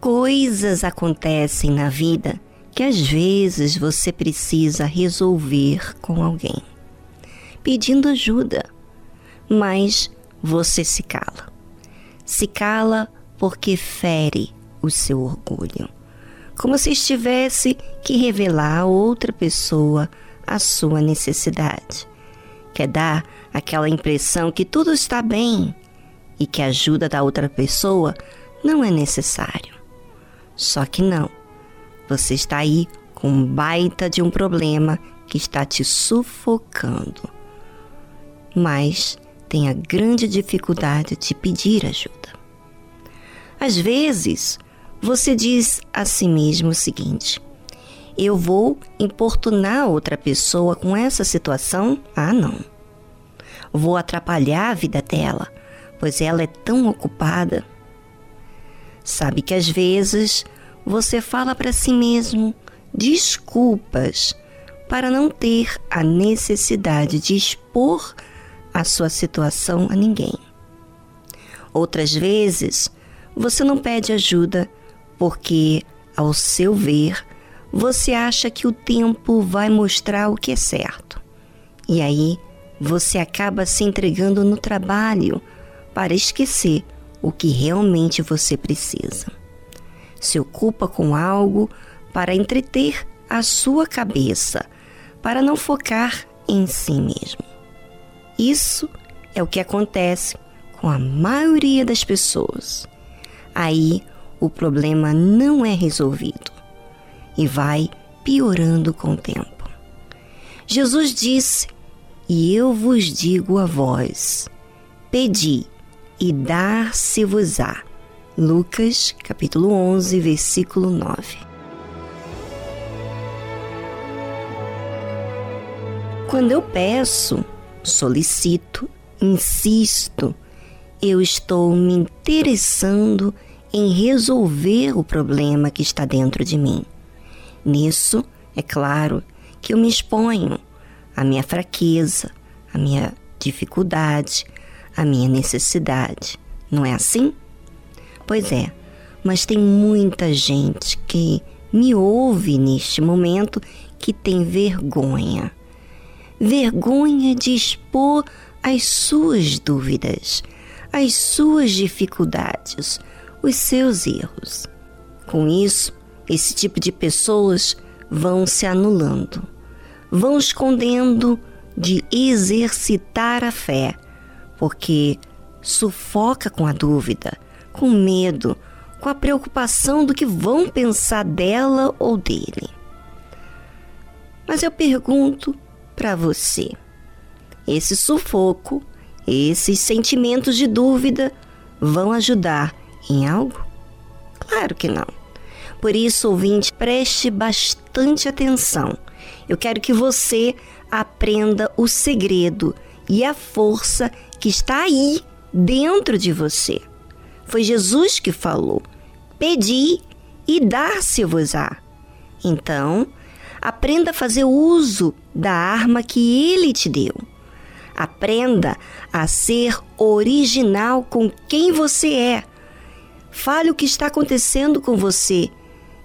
Coisas acontecem na vida que às vezes você precisa resolver com alguém, pedindo ajuda, mas você se cala. Se cala porque fere o seu orgulho, como se estivesse que revelar a outra pessoa a sua necessidade. Quer dar aquela impressão que tudo está bem e que a ajuda da outra pessoa não é necessário. Só que não. Você está aí com baita de um problema que está te sufocando. Mas tem a grande dificuldade de pedir ajuda. Às vezes, você diz a si mesmo o seguinte: eu vou importunar outra pessoa com essa situação? Ah, não. Vou atrapalhar a vida dela, pois ela é tão ocupada. Sabe que às vezes você fala para si mesmo desculpas para não ter a necessidade de expor a sua situação a ninguém. Outras vezes, você não pede ajuda porque, ao seu ver, você acha que o tempo vai mostrar o que é certo. E aí, você acaba se entregando no trabalho para esquecer o que realmente você precisa. Se ocupa com algo para entreter a sua cabeça, para não focar em si mesmo. Isso é o que acontece com a maioria das pessoas. Aí o problema não é resolvido e vai piorando com o tempo. Jesus disse: E eu vos digo a vós: pedi e dar-se-vos-á. Lucas, capítulo 11, versículo 9. Quando eu peço, solicito, insisto, eu estou me interessando em resolver o problema que está dentro de mim. Nisso, é claro que eu me exponho à minha fraqueza, à minha dificuldade, à minha necessidade. Não é assim? Pois é, mas tem muita gente que me ouve neste momento que tem vergonha vergonha de expor as suas dúvidas, as suas dificuldades, os seus erros. Com isso, esse tipo de pessoas vão se anulando, vão escondendo de exercitar a fé, porque sufoca com a dúvida, com medo, com a preocupação do que vão pensar dela ou dele. Mas eu pergunto para você. Esse sufoco, esses sentimentos de dúvida vão ajudar em algo? Claro que não. Por isso, ouvinte, preste bastante atenção. Eu quero que você aprenda o segredo e a força que está aí dentro de você. Foi Jesus que falou: Pedi e dar-se-vos-á. Então, Aprenda a fazer uso da arma que ele te deu. Aprenda a ser original com quem você é. Fale o que está acontecendo com você,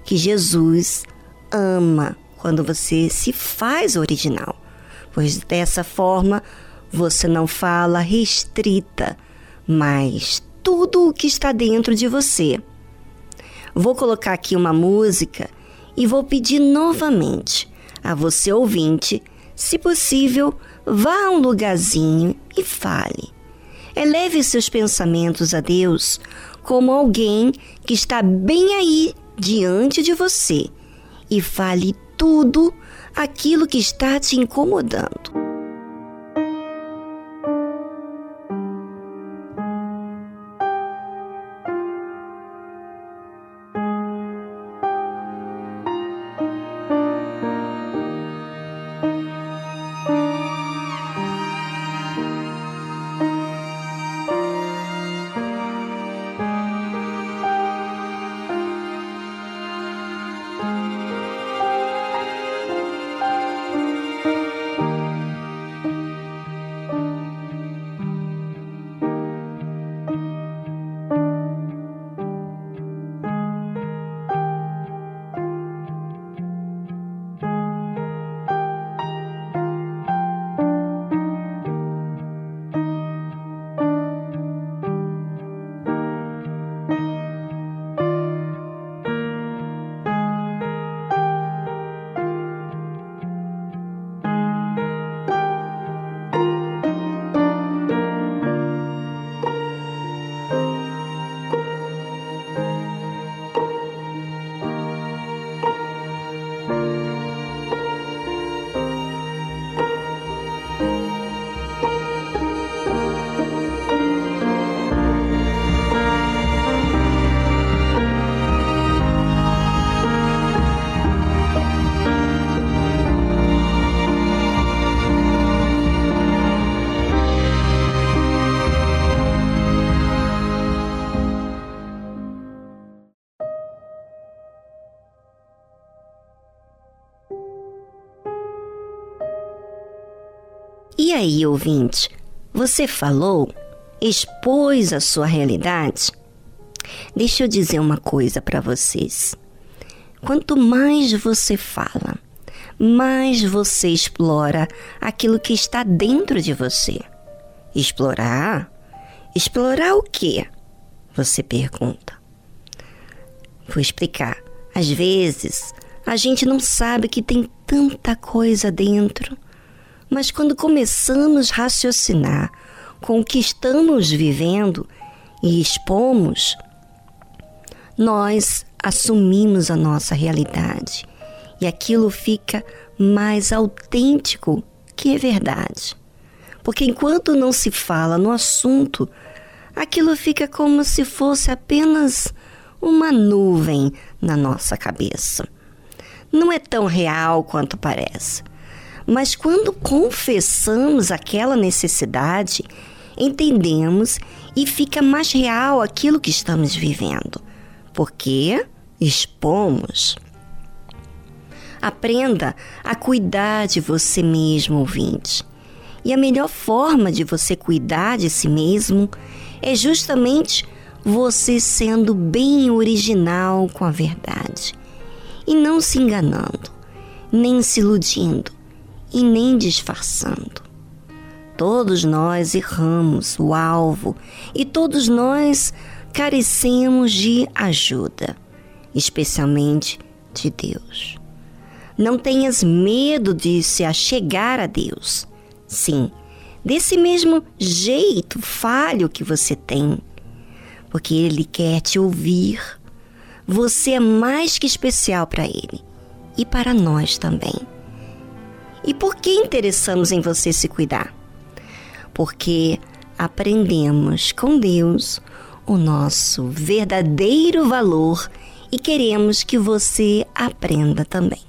que Jesus ama quando você se faz original, pois dessa forma você não fala restrita, mas tudo o que está dentro de você. Vou colocar aqui uma música e vou pedir novamente a você ouvinte, se possível, vá a um lugarzinho e fale. Eleve seus pensamentos a Deus como alguém que está bem aí diante de você e fale tudo aquilo que está te incomodando. Aí, ouvinte, você falou, expôs a sua realidade? Deixa eu dizer uma coisa para vocês. Quanto mais você fala, mais você explora aquilo que está dentro de você. Explorar? Explorar o quê? Você pergunta. Vou explicar. Às vezes, a gente não sabe que tem tanta coisa dentro, mas quando começamos a raciocinar com o que estamos vivendo e expomos, nós assumimos a nossa realidade e aquilo fica mais autêntico que é verdade. Porque enquanto não se fala no assunto, aquilo fica como se fosse apenas uma nuvem na nossa cabeça. Não é tão real quanto parece. Mas quando confessamos aquela necessidade, entendemos e fica mais real aquilo que estamos vivendo. Porque expomos. Aprenda a cuidar de você mesmo, ouvinte. E a melhor forma de você cuidar de si mesmo é justamente você sendo bem original com a verdade e não se enganando, nem se iludindo e nem disfarçando. Todos nós erramos o alvo e todos nós carecemos de ajuda, especialmente de Deus. Não tenhas medo de se achegar a Deus. Sim, desse mesmo jeito falho que você tem, porque Ele quer te ouvir. Você é mais que especial para Ele e para nós também. E por que interessamos em você se cuidar? Porque aprendemos com Deus o nosso verdadeiro valor e queremos que você aprenda também.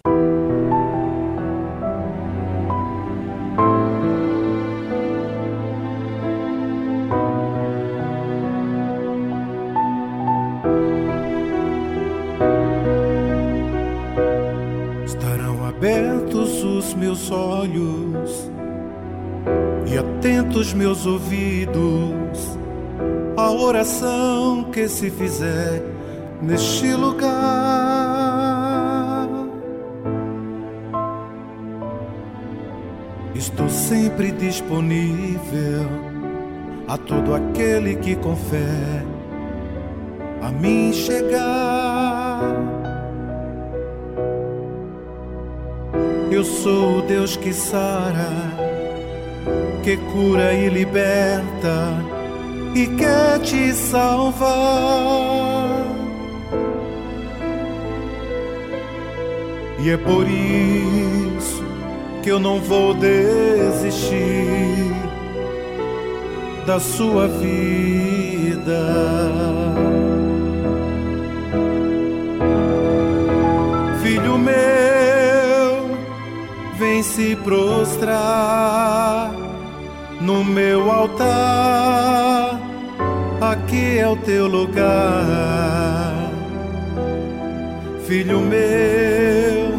Meus olhos e atentos meus ouvidos a oração que se fizer neste lugar. Estou sempre disponível a todo aquele que fé a mim chegar. Eu sou o Deus que sara, que cura e liberta e quer te salvar. E é por isso que eu não vou desistir da sua vida. Vem se prostrar no meu altar. Aqui é o teu lugar, filho meu.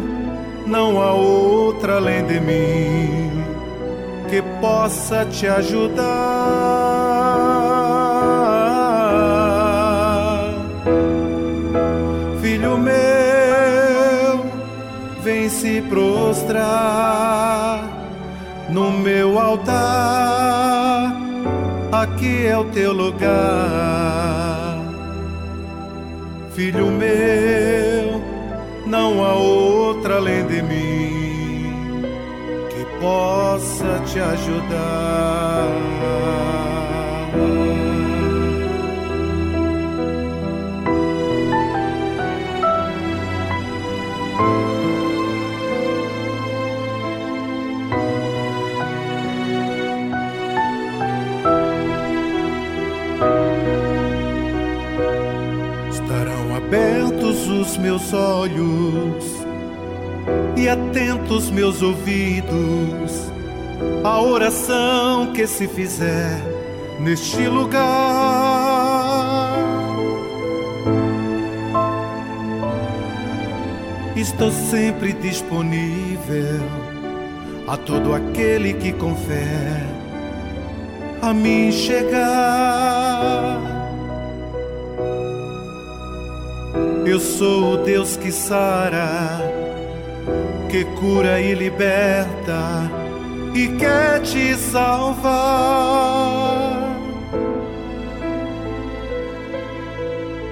Não há outra além de mim que possa te ajudar, se prostrar no meu altar. Aqui é o teu lugar, filho meu. Não há outra além de mim que possa te ajudar. Olhos e atentos meus ouvidos à oração que se fizer neste lugar. Estou sempre disponível a todo aquele que fé a mim chegar. Eu sou o Deus que sara, que cura e liberta e quer te salvar.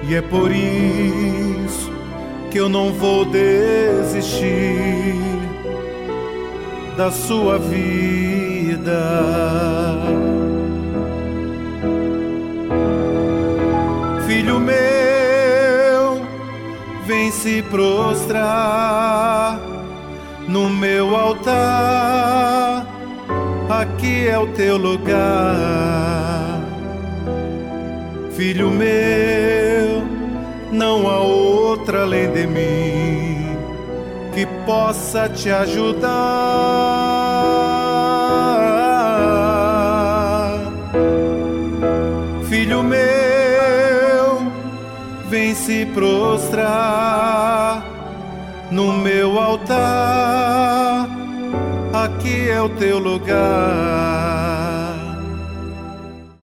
E é por isso que eu não vou desistir da sua vida. Se prostrar no meu altar. Aqui é o teu lugar. Filho meu, não há outra além de mim que possa te ajudar. Se prostrar no meu altar. Aqui é o teu lugar.